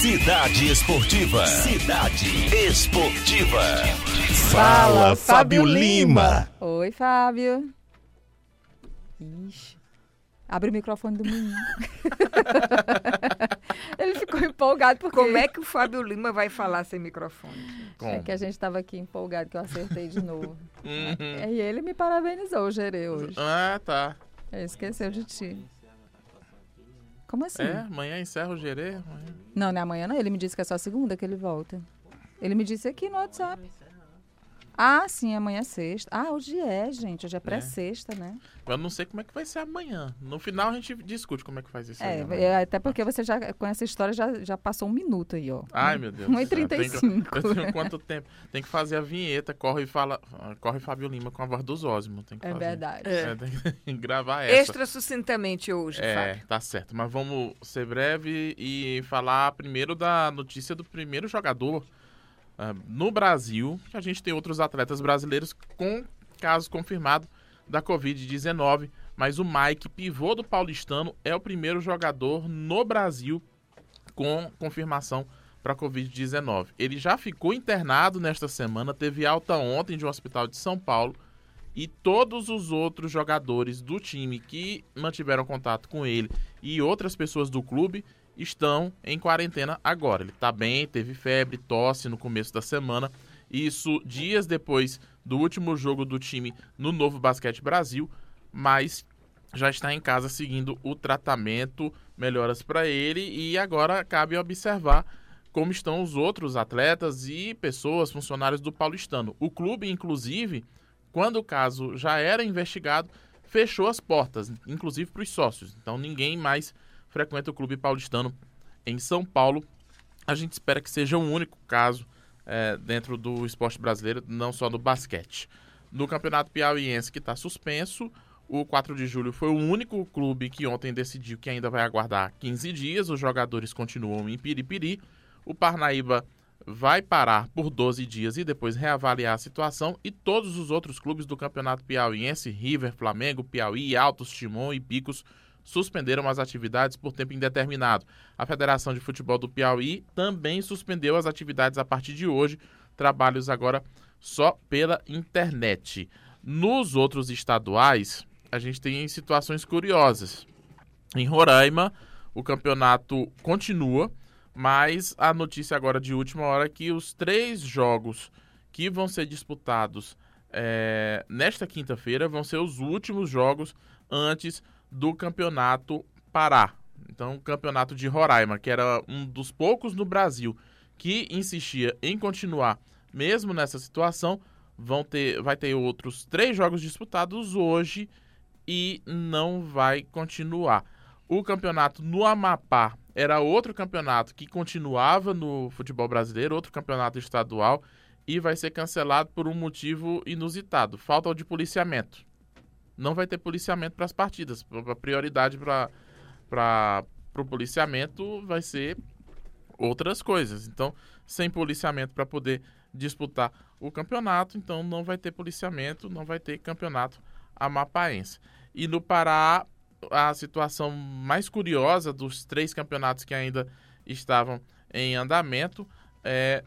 Cidade Esportiva. Cidade Esportiva. Fala, Fábio Lima. Oi, Fábio. Ixi. Abre o microfone do menino. Ele ficou empolgado porque... Como é que o Fábio Lima vai falar sem microfone? É que a gente estava aqui empolgado que eu acertei de novo. Uhum. E ele me parabenizou, o Gerê, hoje. Ah, tá. Ele esqueceu de ti. Como assim? É, amanhã encerra o gerê. amanhã. Não, não é amanhã não. Ele me disse que é só segunda que ele volta. Ele me disse aqui no WhatsApp. Ah, sim, amanhã é sexta. Ah, hoje é, gente. Hoje é pré-sexta, né? Eu não sei como é que vai ser amanhã. No final a gente discute como é que faz isso aí. É, amanhã. é, até porque você já, com essa história, já, já passou um minuto aí, ó. Ai, meu Deus. 1h35. Tem que- Eu tenho quanto tempo? Tem que fazer a vinheta, corre e fala. Corre Fábio Lima com a voz dos Osmo. Tem que É fazer. verdade. É, tem que gravar essa. Extra sucintamente hoje, É, Fábio. tá certo. Mas vamos ser breve e falar primeiro da notícia do primeiro jogador ah, no Brasil. A gente tem outros atletas brasileiros com casos confirmados da Covid-19. Mas o Mike, pivô do Paulistano, é o primeiro jogador no Brasil com confirmação para Covid-19. Ele já ficou internado nesta semana, teve alta ontem de um hospital de São Paulo e todos os outros jogadores do time que mantiveram contato com ele e outras pessoas do clube estão em quarentena agora. Ele está bem, teve febre, tosse no começo da semana. Isso dias depois do último jogo do time no Novo Basquete Brasil, mas já está em casa seguindo o tratamento, melhoras para ele e agora cabe observar como estão os outros atletas e pessoas, funcionários do Paulistano. O clube, inclusive, quando o caso já era investigado, fechou as portas, inclusive para os sócios. Então ninguém mais frequenta o clube paulistano em São Paulo. A gente espera que seja o único caso eh, dentro do esporte brasileiro, não só do basquete. No Campeonato Piauiense, que está suspenso, o 4 de julho foi o único clube que ontem decidiu que ainda vai aguardar 15 dias. Os jogadores continuam em Piripiri. O Parnaíba vai parar por 12 dias e depois reavaliar a situação. E todos os outros clubes do Campeonato Piauiense, River, Flamengo, Piauí, Altos, Timon e Picos, suspenderam as atividades por tempo indeterminado. A Federação de Futebol do Piauí também suspendeu as atividades a partir de hoje. Trabalhos agora só pela internet. Nos outros estaduais, a gente tem situações curiosas. Em Roraima, o campeonato continua, mas a notícia agora de última hora é que os três jogos que vão ser disputados é, nesta quinta-feira vão ser os últimos jogos antes do campeonato Pará. Então, o campeonato de Roraima, que era um dos poucos no Brasil que insistia em continuar mesmo nessa situação, vão ter, vai ter outros três jogos disputados hoje e não vai continuar. O campeonato no Amapá era outro campeonato que continuava no futebol brasileiro, outro campeonato estadual, e vai ser cancelado por um motivo inusitado: falta de policiamento. Não vai ter policiamento para as partidas. A prioridade para o policiamento vai ser outras coisas. Então, sem policiamento para poder disputar o campeonato, então não vai ter policiamento, não vai ter campeonato amapaense. E no Pará, a situação mais curiosa dos três campeonatos que ainda estavam em andamento é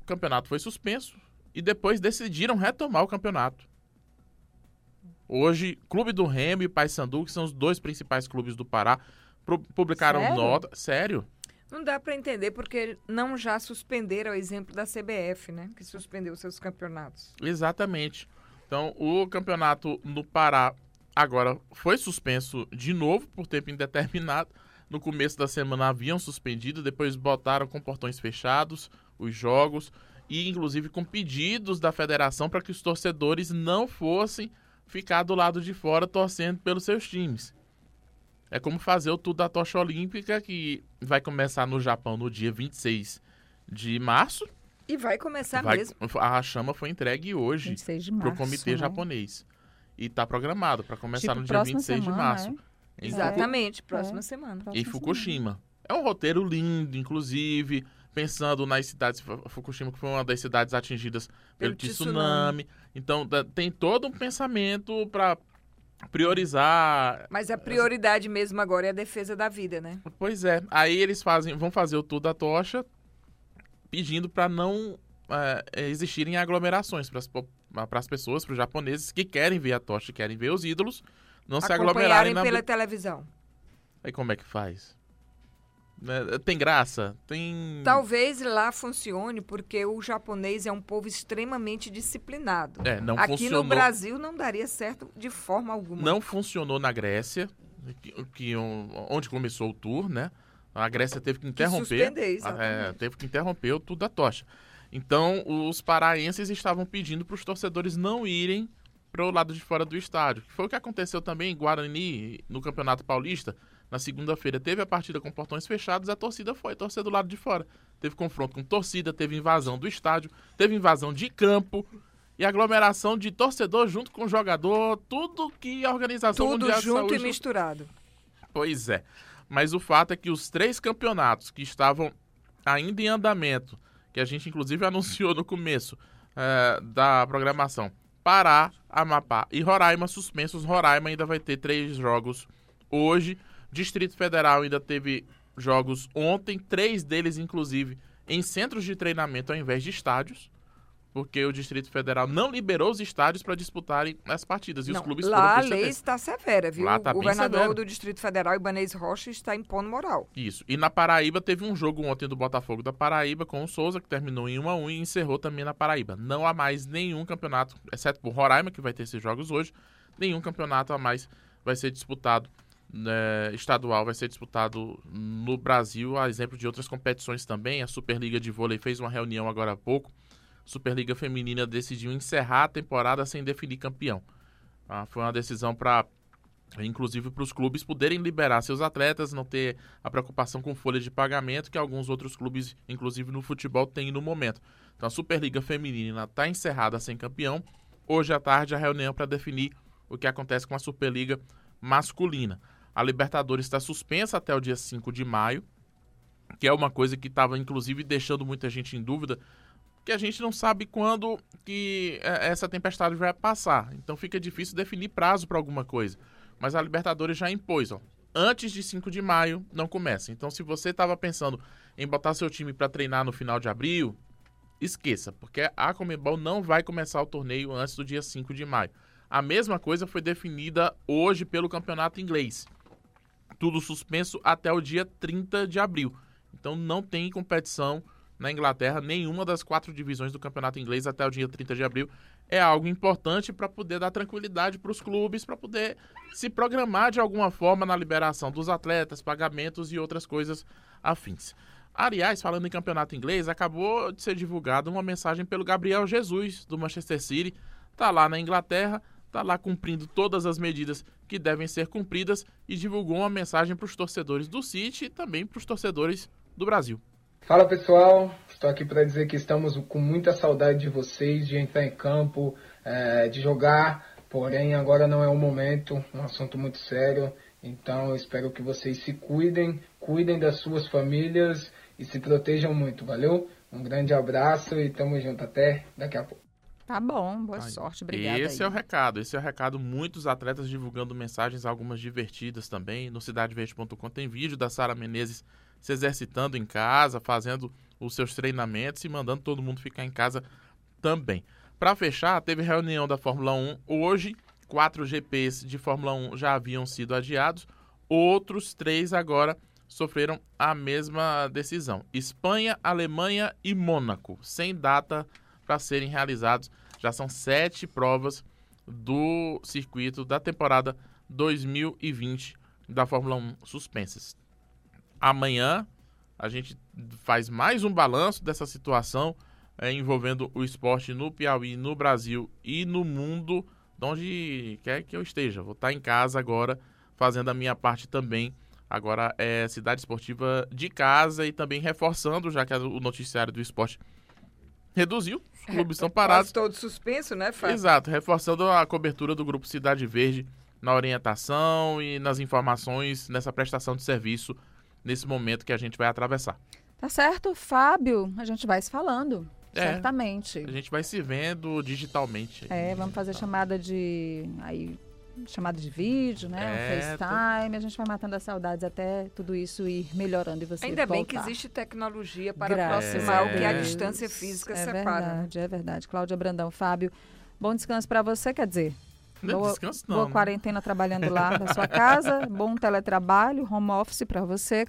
o campeonato foi suspenso e depois decidiram retomar o campeonato. Hoje, Clube do Remo e Paysandu, que são os dois principais clubes do Pará, publicaram Sério? nota. Sério? Não dá para entender porque não já suspenderam o exemplo da CBF, né? Que suspendeu seus campeonatos. Exatamente. Então, o campeonato no Pará agora foi suspenso de novo por tempo indeterminado. No começo da semana haviam suspendido, depois botaram com portões fechados os jogos e inclusive com pedidos da federação para que os torcedores não fossem ficar do lado de fora torcendo pelos seus times. É como fazer o Tudo da Tocha Olímpica, que vai começar no Japão no dia 26 de março. E vai começar Vai- mesmo. a chama foi entregue hoje 26 de para março. o comitê né? japonês. E está programado para começar Tipo, no dia próxima 26 de semana, março. é? Em, Exatamente, próxima É. semana. Fuku- em Próxima Fukushima. É um roteiro lindo, inclusive, pensando nas cidades. Fu- Fukushima, que foi uma das cidades atingidas pelo, Pelo tsunami. tsunami. Então, tem todo um pensamento para priorizar. Mas a prioridade mesmo agora é a defesa da vida, né? Pois é. Aí eles fazem, vão fazer o tour da tocha, pedindo para não é, existirem aglomerações para as pessoas, para os japoneses que querem ver a tocha, querem ver os ídolos, não se aglomerarem na... pela televisão. Aí como é que faz? Né, tem graça? Tem. Talvez lá funcione porque o japonês é um povo extremamente disciplinado. É, não Aqui funcionou. no Brasil não daria certo de forma alguma. Não funcionou na Grécia, que, que onde começou o tour, né? A Grécia teve que interromper. Que suspender, é, teve que interromper o tour da tocha. Então, os paraenses estavam pedindo para os torcedores não irem para o lado de fora do estádio. Foi o que aconteceu também em Guarani, no Campeonato Paulista na segunda-feira teve a partida com portões fechados, a torcida foi torcer do lado de fora. Teve confronto com torcida, teve invasão do estádio, teve invasão de campo e aglomeração de torcedor junto com jogador, tudo que a organização tudo mundial junto de e misturado. Pois é. Mas o fato é que os três campeonatos que estavam ainda em andamento, que a gente inclusive anunciou no começo é, da programação, Pará, Amapá e Roraima suspensos. Roraima ainda vai ter três jogos hoje Distrito Federal ainda teve jogos ontem, três deles, inclusive, em centros de treinamento ao invés de estádios, porque o Distrito Federal não liberou os estádios para disputarem as partidas. E não, os clubes lá a lei está severa, viu? Lá tá o governador do Distrito Federal, Ibanez Rocha, está impondo moral. Isso. E na Paraíba teve um jogo ontem do Botafogo da Paraíba com o Souza, que terminou em 1 a 1 e encerrou também na Paraíba. Não há mais nenhum campeonato, exceto por Roraima, que vai ter esses jogos hoje, nenhum campeonato a mais vai ser disputado né, estadual vai ser disputado no Brasil, a exemplo de outras competições também. A Superliga de Vôlei fez uma reunião agora há pouco. Superliga Feminina decidiu encerrar a temporada sem definir campeão. Ah, foi uma decisão para, inclusive, para os clubes poderem liberar seus atletas, não ter a preocupação com folha de pagamento que alguns outros clubes, inclusive no futebol, têm no momento. Então a Superliga Feminina está encerrada sem campeão. Hoje à tarde a reunião para definir o que acontece com a Superliga masculina. A Libertadores está suspensa até o dia 5 de maio, que é uma coisa que estava, inclusive, deixando muita gente em dúvida, que a gente não sabe quando que é, essa tempestade vai passar. Então fica difícil definir prazo para alguma coisa. Mas a Libertadores já impôs, ó, antes de 5 de maio não começa. Então se você estava pensando em botar seu time para treinar no final de abril, esqueça, porque a Comebol não vai começar o torneio antes do dia 5 de maio. A mesma coisa foi definida hoje pelo campeonato inglês tudo suspenso até o dia 30 de abril. Então não tem competição na Inglaterra, nenhuma das quatro divisões do campeonato inglês até o dia 30 de abril. É algo importante para poder dar tranquilidade para os clubes, para poder se programar de alguma forma na liberação dos atletas, pagamentos e outras coisas afins. Aliás, falando em campeonato inglês, acabou de ser divulgada uma mensagem pelo Gabriel Jesus, do Manchester City. Está lá na Inglaterra, está lá cumprindo todas as medidas que devem ser cumpridas e divulgou uma mensagem para os torcedores do City e também para os torcedores do Brasil. Fala pessoal, estou aqui para dizer que estamos com muita saudade de vocês, de entrar em campo, é, de jogar, porém agora não é o momento, um assunto muito sério, então eu espero que vocês se cuidem, cuidem das suas famílias e se protejam muito, valeu? Um grande abraço e tamo junto, até daqui a pouco. Tá bom, boa Aí, sorte, obrigada. Esse aí. é o recado, esse é o recado. Muitos atletas divulgando mensagens, algumas divertidas também. No cidadeverde.com tem vídeo da Sara Menezes se exercitando em casa, fazendo os seus treinamentos e mandando todo mundo ficar em casa também. Para fechar, teve reunião da Fórmula 1 hoje. Quatro GPs de Fórmula 1 já haviam sido adiados. Outros três agora sofreram a mesma decisão: Espanha, Alemanha e Mônaco, sem data para serem realizados. Já são sete provas do circuito da temporada 2020 da Fórmula 1 suspensas. Amanhã a gente faz mais um balanço dessa situação é, envolvendo o esporte no Piauí, no Brasil e no mundo, de onde quer que eu esteja. Vou estar em casa agora fazendo a minha parte também. Agora é Cidade Esportiva de casa e também reforçando, já que o noticiário do esporte reduziu, os clubes estão parados. Quase todo suspenso, né, Fábio? Exato, reforçando a cobertura do Grupo Cidade Verde na orientação e nas informações nessa prestação de serviço nesse momento que a gente vai atravessar. Tá certo, Fábio, a gente vai se falando, É. certamente. A gente vai se vendo digitalmente. É, vamos fazer chamada de aí chamada de vídeo, né? É, Um FaceTime. A gente vai matando as saudades até tudo isso ir melhorando e você Ainda bem que voltar. existe tecnologia para Graças aproximar o que a distância física é separa. né? verdade, é verdade. Cláudia Brandão, Fábio, bom descanso para você, quer dizer, Não boa, descanso não. boa né? quarentena trabalhando lá na sua casa, bom teletrabalho, home office para você.